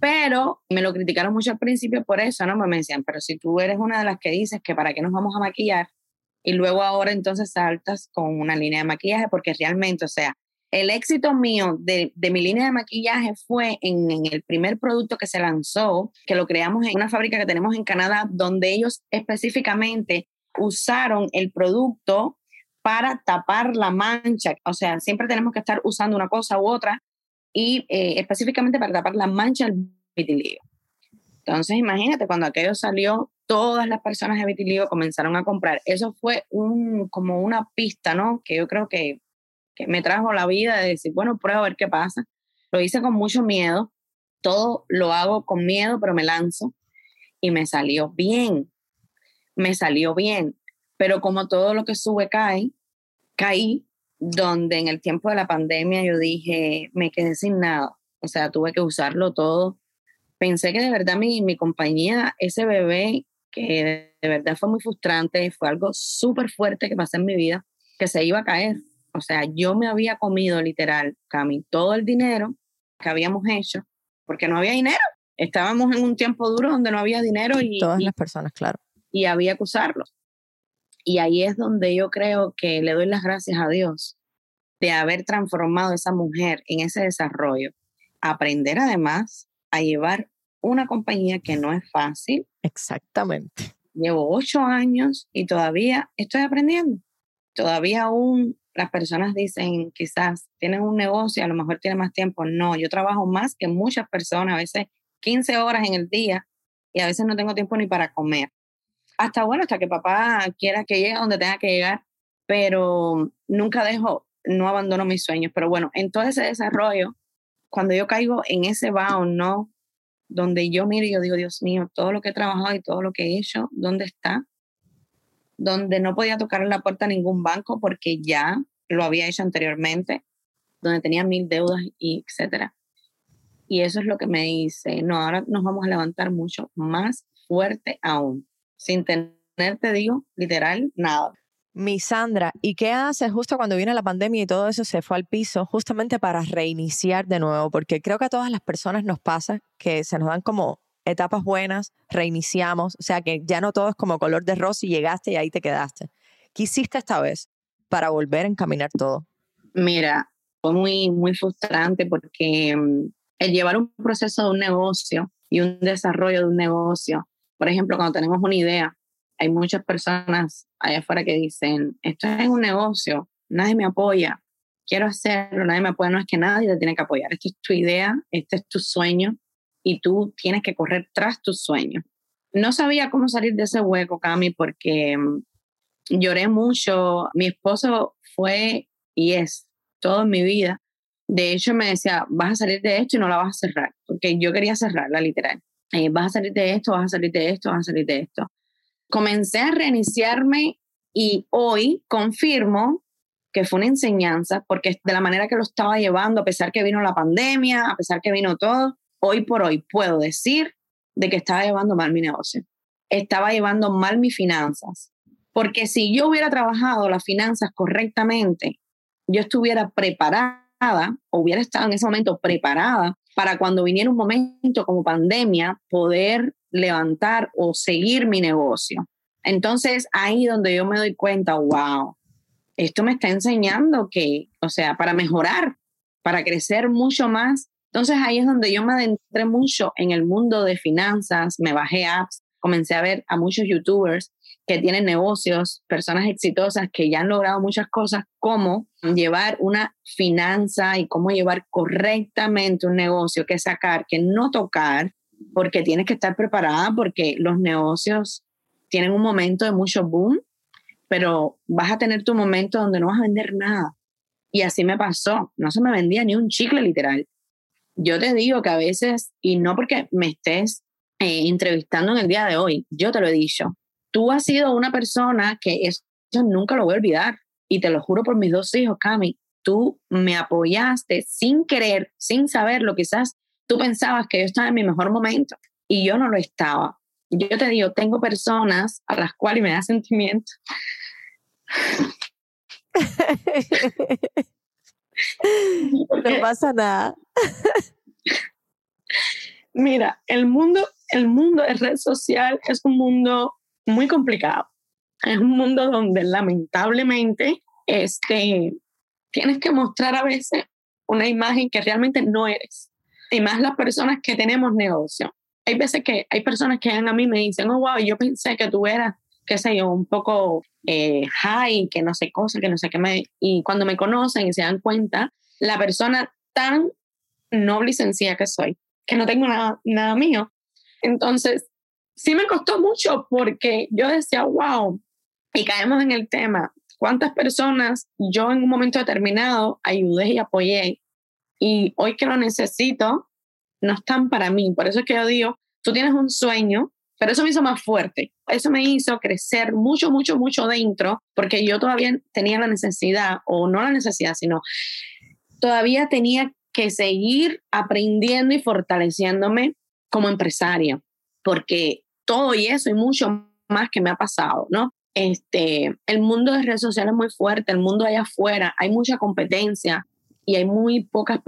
Pero me lo criticaron mucho al principio por eso, ¿no? Me decían, pero si tú eres una de las que dices que para qué nos vamos a maquillar y luego ahora entonces saltas con una línea de maquillaje, porque realmente, o sea, el éxito mío de, mi línea de maquillaje fue en, el primer producto que se lanzó, que lo creamos en una fábrica que tenemos en Canadá, donde ellos específicamente usaron el producto para tapar la mancha. O sea, siempre tenemos que estar usando una cosa u otra y eh, específicamente para tapar la mancha del vitiligo. Entonces, imagínate, cuando aquello salió, todas las personas de vitiligo comenzaron a comprar. Eso fue un, como una pista, ¿no? Que yo creo que que me trajo la vida de decir, bueno, prueba a ver qué pasa. Lo hice con mucho miedo, todo lo hago con miedo, pero me lanzo. y me salió bien, me salió bien, pero como todo lo que sube cae, caí donde en el tiempo de la pandemia yo dije, me quedé sin nada, o sea, tuve que usarlo todo. Pensé que de verdad mi, mi compañía, ese bebé, que de verdad fue muy frustrante, fue algo súper fuerte que pasé en mi vida, que se iba a caer. O sea, yo me había comido literal, Cami, todo el dinero que habíamos hecho, porque no había dinero. Estábamos en un tiempo duro donde no había dinero y...
Todas las personas, claro.
Y había que usarlo. Y ahí es donde yo creo que le doy las gracias a Dios de haber transformado a esa mujer en ese desarrollo. Aprender además a llevar una compañía que no es fácil.
Exactamente.
Llevo ocho años y todavía estoy aprendiendo. Todavía aún las personas dicen, quizás tienes un negocio, a lo mejor tienes más tiempo. No, yo trabajo más que muchas personas, a veces 15 horas en el día y a veces no tengo tiempo ni para comer. Hasta bueno, hasta que papá quiera que llegue donde tenga que llegar, pero nunca dejo, no abandono mis sueños. Pero bueno, en todo ese desarrollo, cuando yo caigo en ese bound, ¿no? Donde yo miro y yo digo, Dios mío, todo lo que he trabajado y todo lo que he hecho, ¿dónde está? Donde no podía tocar en la puerta a ningún banco porque ya lo había hecho anteriormente, donde tenía mil deudas y etcétera. Y eso es lo que me dice, no, ahora nos vamos a levantar mucho más fuerte aún, sin tener, te digo, literal, nada.
Mi Sandra, ¿y qué haces justo cuando viene la pandemia y todo eso se fue al piso, justamente para reiniciar de nuevo? Porque creo que a todas las personas nos pasa que se nos dan como etapas buenas, reiniciamos, o sea que ya no todo es como color de rosa y llegaste y ahí te quedaste. ¿Qué hiciste esta vez para volver a encaminar todo?
Mira, fue muy, muy frustrante porque mm, el llevar un proceso de un negocio y un desarrollo de un negocio, por ejemplo, cuando tenemos una idea, hay muchas personas allá afuera que dicen, esto es un negocio, nadie me apoya, quiero hacerlo, nadie me apoya, no es que nadie te tiene que apoyar, esto es tu idea, este es tu sueño y tú tienes que correr tras tu sueño. No sabía cómo salir de ese hueco, Cami, porque mm, lloré mucho. Mi esposo fue y es todo en mi vida de hecho, me decía, vas a salir de esto y no la vas a cerrar, porque yo quería cerrarla literal. Eh, vas a salir de esto, vas a salir de esto, vas a salir de esto. Comencé a reiniciarme y hoy confirmo que fue una enseñanza, porque de la manera que lo estaba llevando, a pesar que vino la pandemia, a pesar que vino todo, hoy por hoy puedo decir de que estaba llevando mal mi negocio, estaba llevando mal mis finanzas, porque si yo hubiera trabajado las finanzas correctamente, yo estuviera preparada o hubiera estado en ese momento preparada para cuando viniera un momento como pandemia poder levantar o seguir mi negocio. Entonces ahí donde yo me doy cuenta, wow, esto me está enseñando que, o sea, para mejorar, para crecer mucho más. Entonces ahí es donde yo me adentré mucho en el mundo de finanzas, me bajé apps, comencé a ver a muchos youtubers que tienen negocios, personas exitosas que ya han logrado muchas cosas, cómo llevar una finanza y cómo llevar correctamente un negocio, que sacar, que no tocar, porque tienes que estar preparada porque los negocios tienen un momento de mucho boom, pero vas a tener tu momento donde no vas a vender nada. Y así me pasó, no se me vendía ni un chicle literal. Yo te digo que a veces, y no porque me estés eh, entrevistando en el día de hoy, yo te lo he dicho, tú has sido una persona que eso nunca lo voy a olvidar. Y te lo juro por mis dos hijos, Cami, tú me apoyaste sin querer, sin saberlo. Quizás tú pensabas que yo estaba en mi mejor momento y yo no lo estaba. Yo te digo, tengo personas a las cuales me da sentimiento.
no pasa nada.
Mira, el mundo, el mundo de red social es un mundo muy complicado. Es un mundo donde lamentablemente este, tienes que mostrar a veces una imagen que realmente no eres. Y más las personas que tenemos negocio. Hay veces que hay personas que a mí me dicen, oh, wow, yo pensé que tú eras, qué sé yo, un poco eh, high, que no sé cosa, que no sé qué me... Y cuando me conocen y se dan cuenta, la persona tan noble y sencilla que soy, que no tengo nada, nada mío. Entonces, sí me costó mucho porque yo decía, wow, y caemos en el tema, ¿cuántas personas yo en un momento determinado ayudé y apoyé? Y hoy que lo necesito, no están para mí. Por eso es que yo digo, tú tienes un sueño, pero eso me hizo más fuerte. Eso me hizo crecer mucho, mucho, mucho dentro, porque yo todavía tenía la necesidad, o no la necesidad, sino todavía tenía que seguir aprendiendo y fortaleciéndome como empresaria, porque todo y eso y mucho más que me ha pasado, ¿no? Este, el mundo de redes sociales es muy fuerte, el mundo allá afuera, hay mucha competencia y hay muy pocas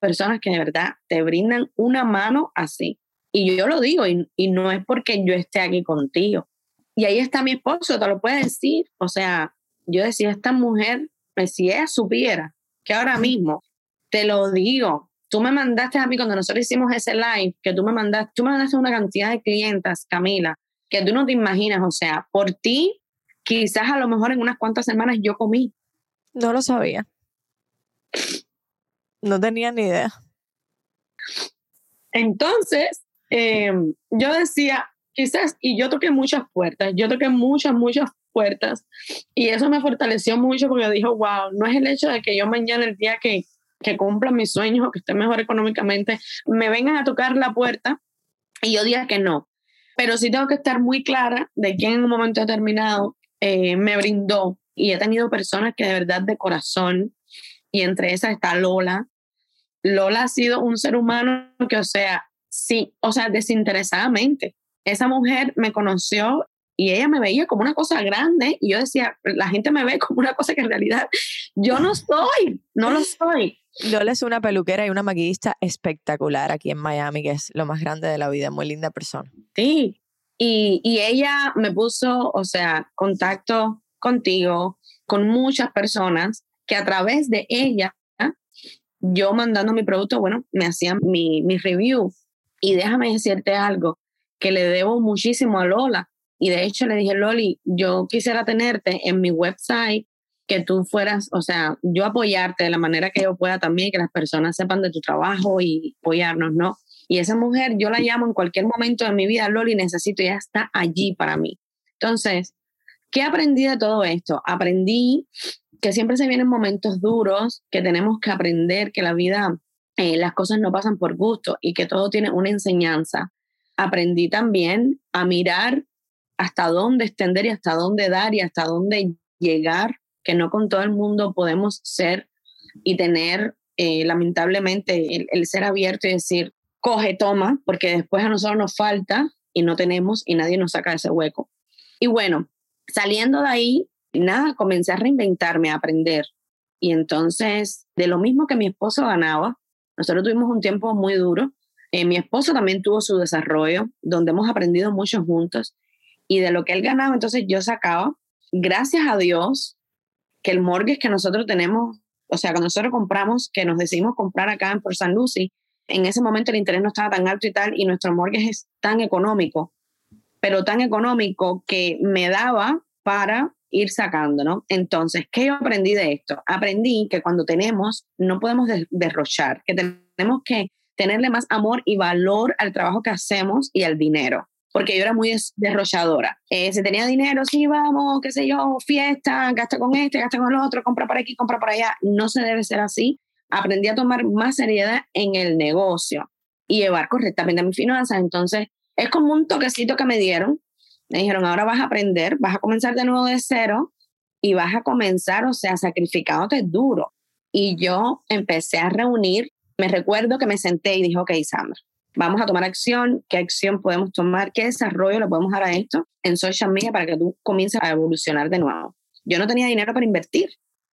personas que de verdad te brindan una mano así. Y yo lo digo, y, no es porque yo esté aquí contigo. Y ahí está mi esposo, te lo puede decir. O sea, yo decía, esta mujer, pues, si ella supiera que ahora mismo, te lo digo, tú me mandaste a mí cuando nosotros hicimos ese live, que tú me mandaste, tú me mandaste una cantidad de clientas, Camila, que tú no te imaginas. O sea, por ti, quizás a lo mejor en unas cuantas semanas yo comí.
No lo sabía. No tenía ni idea.
Entonces, em, yo decía, quizás, y yo toqué muchas puertas, yo toqué muchas, muchas puertas, y eso me fortaleció mucho porque yo dije, wow, no es el hecho de que yo mañana, el día que, que cumpla mis sueños o que esté mejor económicamente, me vengan a tocar la puerta y yo diga que no. Pero sí tengo que estar muy clara de quién en un momento determinado eh, me brindó. Y he tenido personas que de verdad de corazón y entre esas está Lola. Lola ha sido un ser humano que, o sea, sí, o sea, desinteresadamente. Esa mujer me conoció y ella me veía como una cosa grande y yo decía, la gente me ve como una cosa que en realidad yo no soy, no lo soy.
Lola es una peluquera y una maquillista espectacular aquí en Miami, que es lo más grande de la vida, muy linda persona.
Sí, y, y ella me puso, o sea, contacto contigo, con muchas personas que a través de ella, yo mandando mi producto, bueno, me hacían mi, mi review. Y déjame decirte algo, que le debo muchísimo a Lola. Y de hecho le dije, Loli, yo quisiera tenerte en mi website, que tú fueras, o sea, yo apoyarte de la manera que yo pueda también, que las personas sepan de tu trabajo y apoyarnos, ¿no? Y esa mujer, yo la llamo en cualquier momento de mi vida, Loli, necesito, ella está allí para mí. Entonces, ¿qué aprendí de todo esto? Aprendí que siempre se vienen momentos duros, que tenemos que aprender que la vida, eh, las cosas no pasan por gusto y que todo tiene una enseñanza. Aprendí también a mirar hasta dónde extender y hasta dónde dar y hasta dónde llegar, que no con todo el mundo podemos ser y tener, eh, lamentablemente, el, el ser abierto y decir, coge, toma, porque después a nosotros nos falta y no tenemos y nadie nos saca ese hueco. Y bueno, saliendo de ahí, nada, comencé a reinventarme, a aprender. Y entonces, de lo mismo que mi esposo ganaba, nosotros tuvimos un tiempo muy duro. Eh, mi esposo también tuvo su desarrollo, donde hemos aprendido mucho juntos. Y de lo que él ganaba, entonces yo sacaba, gracias a Dios, que el mortgage que nosotros tenemos, o sea, que nosotros compramos, que nos decidimos comprar acá en Port San Lucie, en ese momento el interés no estaba tan alto y tal, y nuestro mortgage es tan económico, pero tan económico que me daba para ir sacando, ¿no? Entonces, ¿qué yo aprendí de esto? Aprendí que cuando tenemos, no podemos derrochar, que tenemos que tenerle más amor y valor al trabajo que hacemos y al dinero. Porque yo era muy derrochadora. Eh, si tenía dinero, sí, vamos, qué sé yo, fiesta, gasta con este, gasta con el otro, compra por aquí, compra por allá. No se debe ser así. Aprendí a tomar más seriedad en el negocio y llevar correctamente mis finanzas. Entonces, es como un toquecito que me dieron me dijeron, ahora vas a aprender, vas a comenzar de nuevo de cero y vas a comenzar, o sea, sacrificándote duro. Y yo empecé a reunir, me recuerdo que me senté y dije, ok, Sandra, vamos a tomar acción, qué acción podemos tomar, qué desarrollo le podemos dar a esto en social media para que tú comiences a evolucionar de nuevo. Yo no tenía dinero para invertir.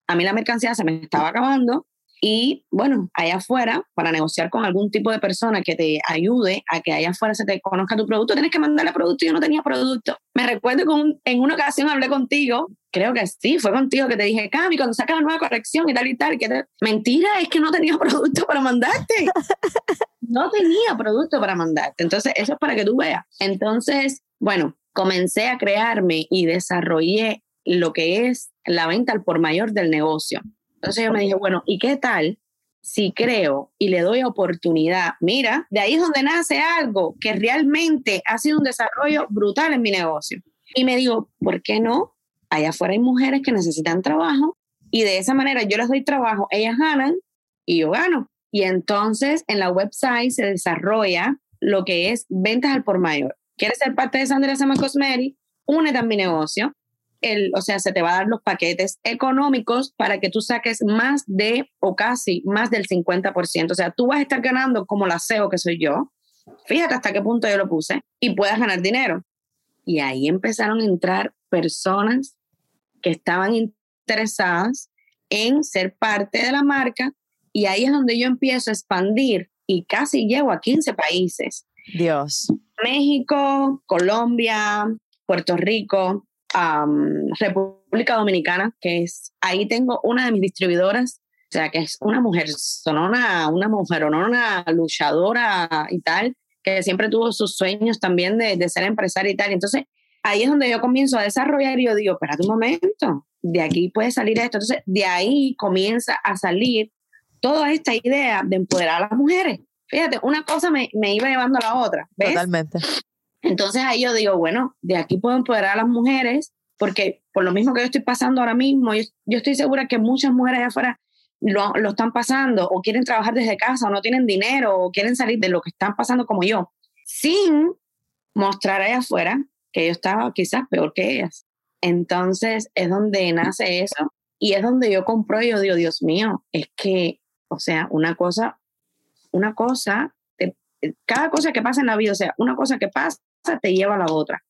A mí la mercancía se me estaba acabando y bueno, allá afuera, para negociar con algún tipo de persona que te ayude a que allá afuera se te conozca tu producto, tienes que mandarle producto. Yo no tenía producto. Me recuerdo que en una ocasión hablé contigo, creo que sí, fue contigo que te dije, Cami, cuando sacas la nueva corrección y tal y tal. Que Mentira, es que no tenía producto para mandarte. no tenía producto para mandarte. Entonces, eso es para que tú veas. Entonces, bueno, comencé a crearme y desarrollé lo que es la venta al por mayor del negocio. Entonces yo me dije, bueno, ¿y qué tal si creo y le doy oportunidad? Mira, de ahí es donde nace algo que realmente ha sido un desarrollo brutal en mi negocio. Y me digo, ¿por qué no? Allá afuera hay mujeres que necesitan trabajo y de esa manera yo les doy trabajo, ellas ganan y yo gano. Y entonces en la website se desarrolla lo que es ventas al por mayor. ¿Quieres ser parte de Sandra Sama Cosmetics? Únete a mi negocio. El, o sea, se te va a dar los paquetes económicos para que tú saques más de o casi más del 50%. O sea, tú vas a estar ganando como la CEO que soy yo. Fíjate hasta qué punto yo lo puse y puedas ganar dinero. Y ahí empezaron a entrar personas que estaban interesadas en ser parte de la marca y ahí es donde yo empiezo a expandir y casi llego a 15 países.
Dios.
México, Colombia, Puerto Rico, República Dominicana, que es, ahí tengo una de mis distribuidoras, o sea, que es una mujer sonona, una mujer una luchadora y tal, que siempre tuvo sus sueños también de, de ser empresaria y tal. Entonces, ahí es donde yo comienzo a desarrollar y yo digo, espérate un momento, de aquí puede salir esto. Entonces, de ahí comienza a salir toda esta idea de empoderar a las mujeres. Fíjate, una cosa me, me iba llevando a la otra. ¿ves?
Totalmente.
Entonces ahí yo digo, bueno, de aquí puedo empoderar a las mujeres, porque por lo mismo que yo estoy pasando ahora mismo, yo, estoy segura que muchas mujeres allá afuera lo, lo, están pasando, o quieren trabajar desde casa, o no tienen dinero, o quieren salir de lo que están pasando como yo, sin mostrar allá afuera que yo estaba quizás peor que ellas. Entonces es donde nace eso y es donde yo compro y yo digo, Dios mío, es que, o sea, una cosa, una cosa, cada cosa que pasa en la vida, o sea, una cosa que pasa te lleva a la otra.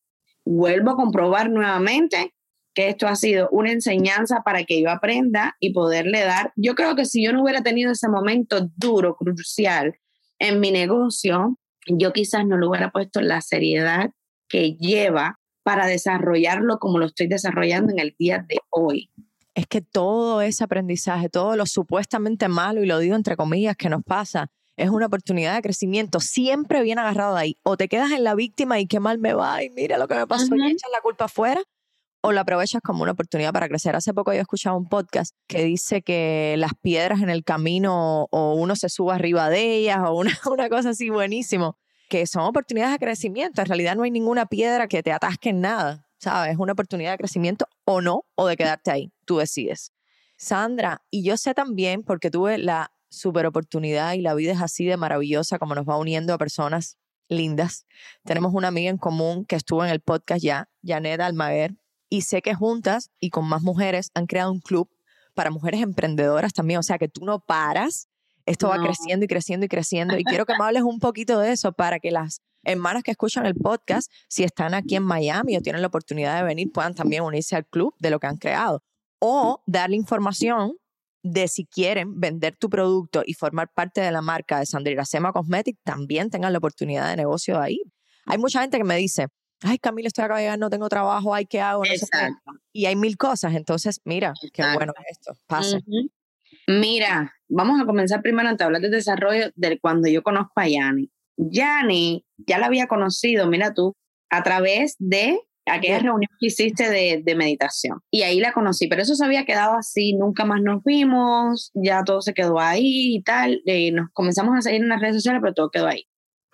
Vuelvo a comprobar nuevamente que esto ha sido una enseñanza para que yo aprenda y poderle dar. Yo creo que si yo no hubiera tenido ese momento duro, crucial en mi negocio, yo quizás no le hubiera puesto la seriedad que lleva para desarrollarlo como lo estoy desarrollando en el día de hoy.
Es que todo ese aprendizaje, todo lo supuestamente malo, y lo digo entre comillas, que nos pasa, es una oportunidad de crecimiento. Siempre bien agarrado de ahí. O te quedas en la víctima y qué mal me va y mira lo que me pasó uh -huh. y echas la culpa afuera. O lo aprovechas como una oportunidad para crecer. Hace poco yo escuchado un podcast que dice que las piedras en el camino o uno se sube arriba de ellas o una, una cosa así buenísimo que son oportunidades de crecimiento. En realidad no hay ninguna piedra que te atasque en nada, ¿sabes? Es una oportunidad de crecimiento o no, o de quedarte ahí. Tú decides. Sandra, y yo sé también, porque tuve la super oportunidad y la vida es así de maravillosa como nos va uniendo a personas lindas. Tenemos una amiga en común que estuvo en el podcast ya, Janet Almaguer, y sé que juntas y con más mujeres han creado un club para mujeres emprendedoras también, o sea que tú no paras esto no. va creciendo y creciendo y creciendo. Y quiero que me hables un poquito de eso para que las hermanas que escuchan el podcast, si están aquí en Miami o tienen la oportunidad de venir, puedan también unirse al club de lo que han creado. O darle información de si quieren vender tu producto y formar parte de la marca de Sandra Sema Cosmetics, también tengan la oportunidad de negocio ahí. Hay mucha gente que me dice, ay Camila, estoy acá de llegar, no tengo trabajo, ay, ¿qué hago? No sé qué. Y hay mil cosas, entonces mira, Exacto. qué bueno esto. Uh -huh.
Mira, vamos a comenzar primero a hablar del desarrollo de cuando yo conozco a Yani. Yani ya la había conocido, mira tú, a través de aquella reunión que hiciste de, de, meditación. Y ahí la conocí, pero eso se había quedado así, nunca más nos vimos, ya todo se quedó ahí y tal. Eh, nos comenzamos a seguir en las redes sociales, pero todo quedó ahí.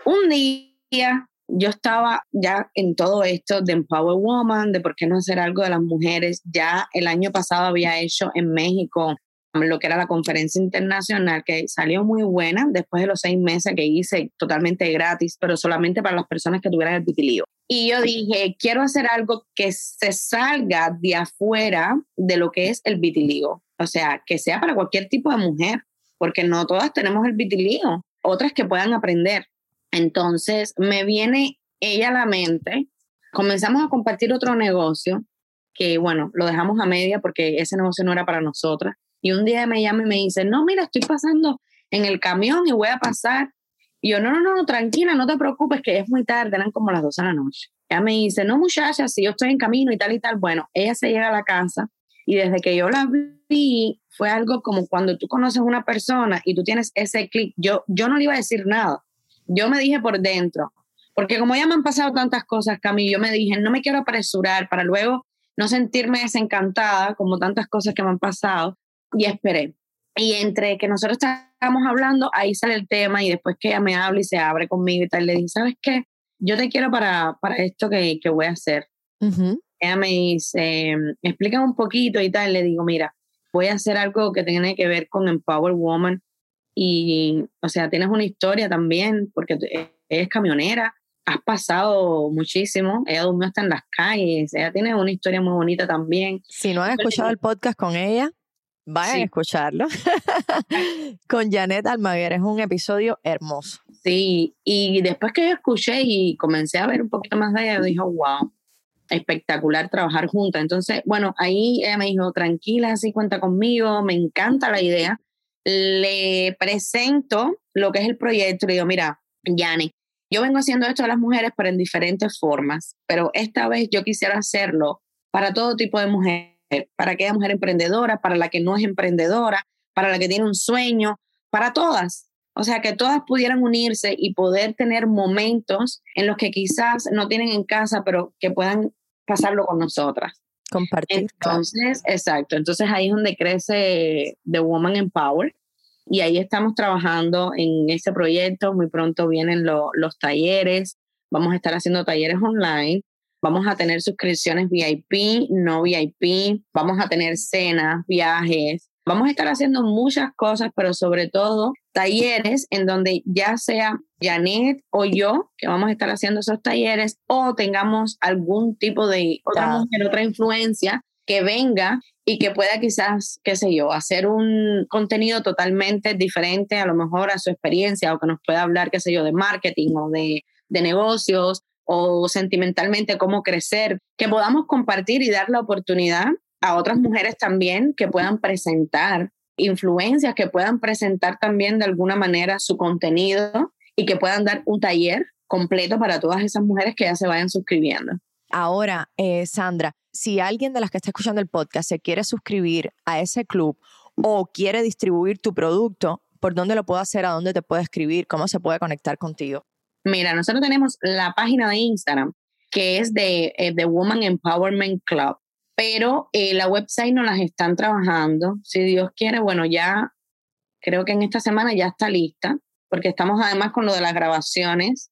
Un día yo estaba ya en todo esto de Empower Woman, de por qué no hacer algo de las mujeres. Ya el año pasado había hecho en México lo que era la conferencia internacional, que salió muy buena después de los seis meses que hice totalmente gratis, pero solamente para las personas que tuvieran el vitiligo. Y yo dije, quiero hacer algo que se salga de afuera de lo que es el vitiligo. O sea, que sea para cualquier tipo de mujer, porque no todas tenemos el vitiligo, otras que puedan aprender. Entonces me viene ella a la mente, comenzamos a compartir otro negocio, que bueno, lo dejamos a media porque ese negocio no era para nosotras y un día me llama y me dice, no, mira, estoy pasando en el camión y voy a pasar. Y yo, no, no, no, tranquila, no te preocupes, que es muy tarde, eran como las 12 de la noche. Ella me dice, no, muchacha, si yo estoy en camino y tal y tal. Bueno, ella se llega a la casa y desde que yo la vi, fue algo como cuando tú conoces a una persona y tú tienes ese clic. Yo, yo no le iba a decir nada. Yo me dije por dentro, porque como ya me han pasado tantas cosas, Camilo, yo me dije, no me quiero apresurar para luego no sentirme desencantada como tantas cosas que me han pasado y esperé. Y entre que nosotros estábamos hablando, ahí sale el tema y después que ella me habla y se abre conmigo y tal, le dije, ¿sabes qué? Yo te quiero para, para esto que, que voy a hacer. Uh -huh. Ella me dice, me explica un poquito y tal, le digo, mira, voy a hacer algo que tiene que ver con Empower Woman y, o sea, tienes una historia también porque es camionera has pasado muchísimo. Ella durmió hasta en las calles. Ella tiene una historia muy bonita también.
Si no han escuchado el podcast con ella, vayan a escucharlo. con Janet Almaguer. Es un episodio hermoso.
Sí, y después que yo escuché y comencé a ver un poquito más de ella, yo dije, wow, espectacular trabajar juntas. Entonces, bueno, ahí ella me dijo, tranquila, así cuenta conmigo, me encanta la idea. Le presento lo que es el proyecto y le digo, mira, Yane, yo vengo haciendo esto a las mujeres, pero en diferentes formas, pero esta vez yo quisiera hacerlo para todo tipo de mujer, para aquella mujer emprendedora, para la que no es emprendedora, para la que tiene un sueño, para todas. O sea, que todas pudieran unirse y poder tener momentos en los que quizás no tienen en casa, pero que puedan pasarlo con nosotras.
Compartir.
Entonces, exacto. Entonces ahí es donde crece The Woman Empower y ahí estamos trabajando en ese proyecto. Muy pronto vienen los talleres, vamos a estar haciendo talleres online, vamos a tener suscripciones VIP, no VIP, vamos a tener cenas, viajes, vamos a estar haciendo muchas cosas, pero sobre todo talleres en donde ya sea Janet o yo que vamos a estar haciendo esos talleres o tengamos algún tipo de otra mujer, otra influencia que venga y que pueda quizás, qué sé yo, hacer un contenido totalmente diferente a lo mejor a su experiencia o que nos pueda hablar, qué sé yo, de marketing o de, de negocios o sentimentalmente cómo crecer, que podamos compartir y dar la oportunidad a otras mujeres también que puedan presentar influencias, que puedan presentar también de alguna manera su contenido y que puedan dar un taller completo para todas esas mujeres que ya se vayan suscribiendo.
Ahora, eh, Sandra, si alguien de las que está escuchando el podcast se quiere suscribir a ese club o quiere distribuir tu producto, ¿por dónde lo puedo hacer? ¿A dónde te puede escribir? ¿Cómo se puede conectar contigo?
Mira, nosotros tenemos la página de Instagram que es de eh, The Woman Empowerment Club, pero eh, la website no las están trabajando. Si Dios quiere, bueno, ya creo que en esta semana ya está lista, porque estamos además con lo de las grabaciones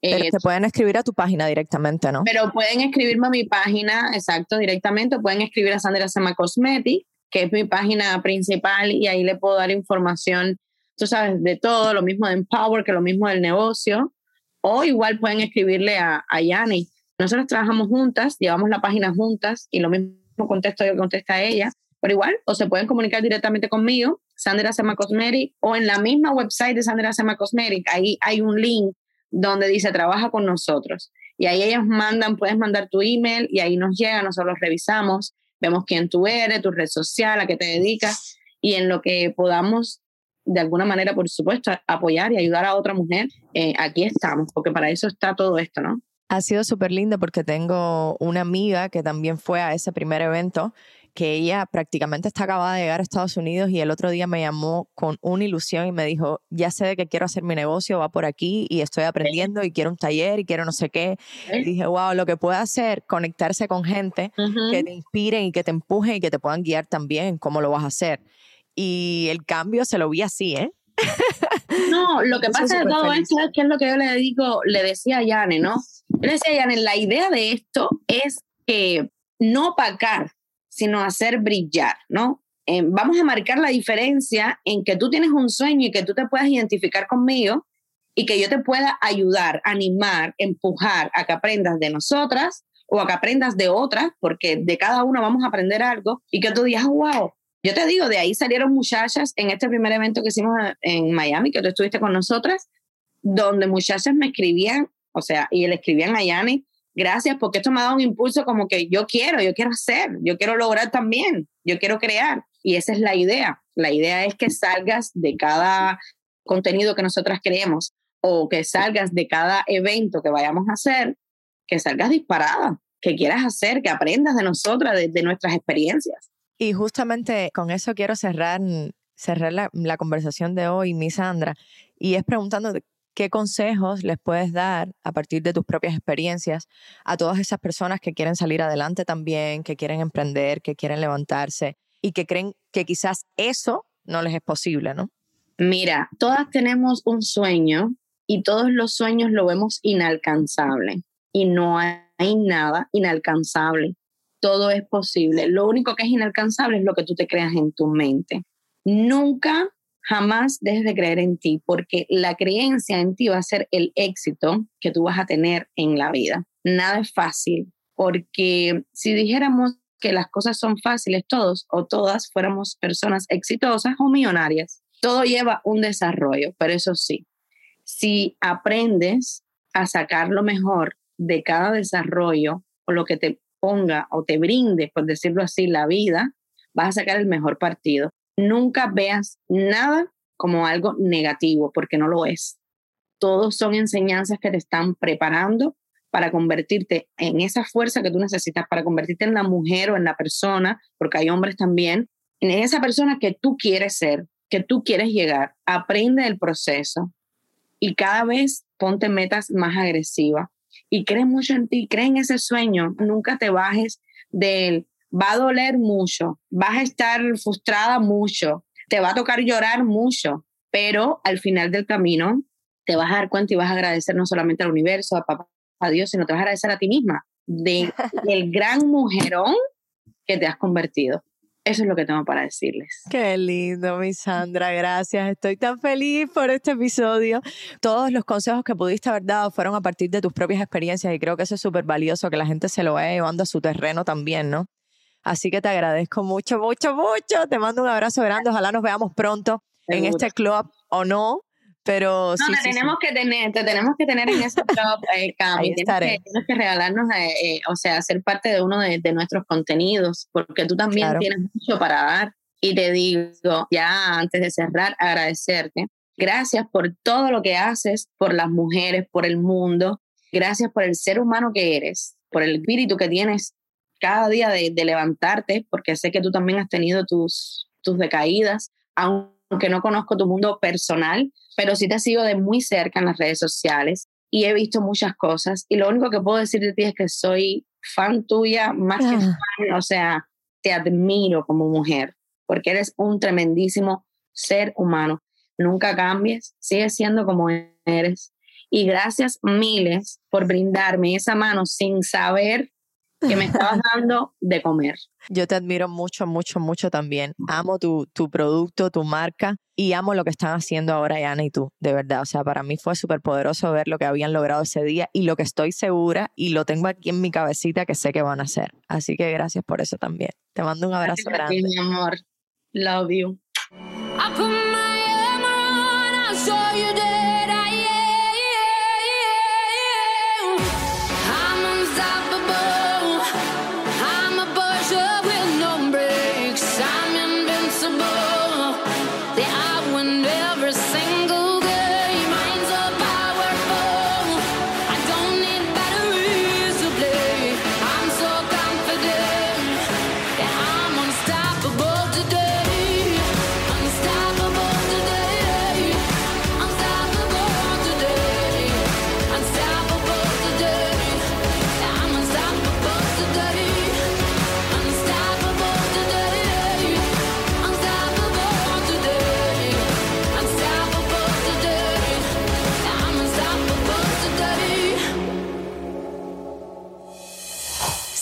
pero eh, se pueden escribir a tu página directamente, ¿no?
Pero pueden escribirme a mi página, exacto, directamente. Pueden escribir a Sandra Sema Cosmetic, que es mi página principal, y ahí le puedo dar información, tú sabes, de todo, lo mismo de Empower, que lo mismo del negocio. O igual pueden escribirle a, a Yani. Nosotros trabajamos juntas, llevamos la página juntas, y lo mismo contesto yo que contesta ella. Pero igual, o se pueden comunicar directamente conmigo, Sandra Sema Cosmetic, o en la misma website de Sandra Sema Cosmetic, ahí hay un link donde dice trabaja con nosotros. Y ahí ellos mandan, puedes mandar tu email y ahí nos llega, nosotros revisamos, vemos quién tú eres, tu red social, a qué te dedicas y en lo que podamos de alguna manera, por supuesto, apoyar y ayudar a otra mujer, eh, aquí estamos, porque para eso está todo esto, ¿no?
Ha sido súper lindo porque tengo una amiga que también fue a ese primer evento que ella prácticamente está acabada de llegar a Estados Unidos y el otro día me llamó con una ilusión y me dijo, ya sé de que quiero hacer mi negocio, va por aquí y estoy aprendiendo y quiero un taller y quiero no sé qué. Y dije, wow, lo que puede hacer, conectarse con gente que te inspiren y que te empujen y que te puedan guiar también cómo lo vas a hacer. Y el cambio se lo vi así, ¿eh?
No, lo que pasa de todo esto es que es lo que yo le digo, le decía a Yane, ¿no? Yo le decía a Yane, la idea de esto es que no opacar sino hacer brillar, ¿no? Eh, vamos a marcar la diferencia en que tú tienes un sueño y que tú te puedas identificar conmigo y que yo te pueda ayudar, animar, empujar a que aprendas de nosotras o a que aprendas de otras, porque de cada una vamos a aprender algo y que tú digas, wow, yo te digo, de ahí salieron muchachas en este primer evento que hicimos en Miami, que tú estuviste con nosotras, donde muchachas me escribían, o sea, y le escribían a Yanni, gracias porque esto me ha dado un impulso como que yo quiero, yo quiero hacer, yo quiero lograr también, yo quiero crear. Y esa es la idea. La idea es que salgas de cada contenido que nosotras creemos o que salgas de cada evento que vayamos a hacer, que salgas disparada, que quieras hacer, que aprendas de nosotras, de, nuestras experiencias.
Y justamente con eso quiero cerrar, cerrar la, conversación de hoy, mi Sandra, y es preguntando ¿Qué consejos les puedes dar a partir de tus propias experiencias a todas esas personas que quieren salir adelante también, que quieren emprender, que quieren levantarse y que creen que quizás eso no les es posible, ¿no?
Mira, todas tenemos un sueño y todos los sueños lo vemos inalcanzable y no hay nada inalcanzable. Todo es posible. Lo único que es inalcanzable es lo que tú te creas en tu mente. Nunca jamás dejes de creer en ti, porque la creencia en ti va a ser el éxito que tú vas a tener en la vida. Nada es fácil, porque si dijéramos que las cosas son fáciles todos o todas fuéramos personas exitosas o millonarias, todo lleva un desarrollo, pero eso sí, si aprendes a sacar lo mejor de cada desarrollo o lo que te ponga o te brinde, por decirlo así, la vida, vas a sacar el mejor partido. Nunca veas nada como algo negativo, porque no lo es. Todos son enseñanzas que te están preparando para convertirte en esa fuerza que tú necesitas, para convertirte en la mujer o en la persona, porque hay hombres también, en esa persona que tú quieres ser, que tú quieres llegar. Aprende el proceso y cada vez ponte metas más agresivas y cree mucho en ti, cree en ese sueño, nunca te bajes de él. Va a doler mucho, vas a estar frustrada mucho, te va a tocar llorar mucho, pero al final del camino te vas a dar cuenta y vas a agradecer no solamente al universo, a papá, a Dios, sino te vas a agradecer a ti misma de el gran mujerón que te has convertido. Eso es lo que tengo para decirles.
Qué lindo, mi Sandra, gracias. Estoy tan feliz por este episodio. Todos los consejos que pudiste haber dado fueron a partir de tus propias experiencias y creo que eso es súper valioso, que la gente se lo vaya llevando a su terreno también, ¿no? Así que te agradezco mucho, mucho, mucho. Te mando un abrazo grande. Ojalá nos veamos pronto en este club o no. Pero
no, te tenemos que tener, te tenemos que tener en ese club, eh, Cami. Tienes que, que, regalarnos, eh, eh, o sea, ser parte de uno de, nuestros contenidos, porque tú también tienes mucho para dar. Y te digo, ya antes de cerrar, agradecerte. Gracias por todo lo que haces por las mujeres, por el mundo. Gracias por el ser humano que eres, por el espíritu que tienes cada día de, de levantarte, porque sé que tú también has tenido tus, tus decaídas, aunque no conozco tu mundo personal, pero sí te sigo de muy cerca en las redes sociales y he visto muchas cosas y lo único que puedo decir de ti es que soy fan tuya más que ah. fan, o sea, te admiro como mujer porque eres un tremendísimo ser humano. Nunca cambies, sigue siendo como eres. Y gracias miles por brindarme esa mano sin saber que me estabas dando de comer.
Yo te admiro mucho, mucho, mucho también. Amo tu, tu producto, tu marca y amo lo que están haciendo ahora Ana y tú, de verdad. O sea, para mí fue súper poderoso ver lo que habían logrado ese día y lo que estoy segura y lo tengo aquí en mi cabecita que sé que van a hacer. Así que gracias por eso también. Te mando un abrazo grande.
mi amor. Love you.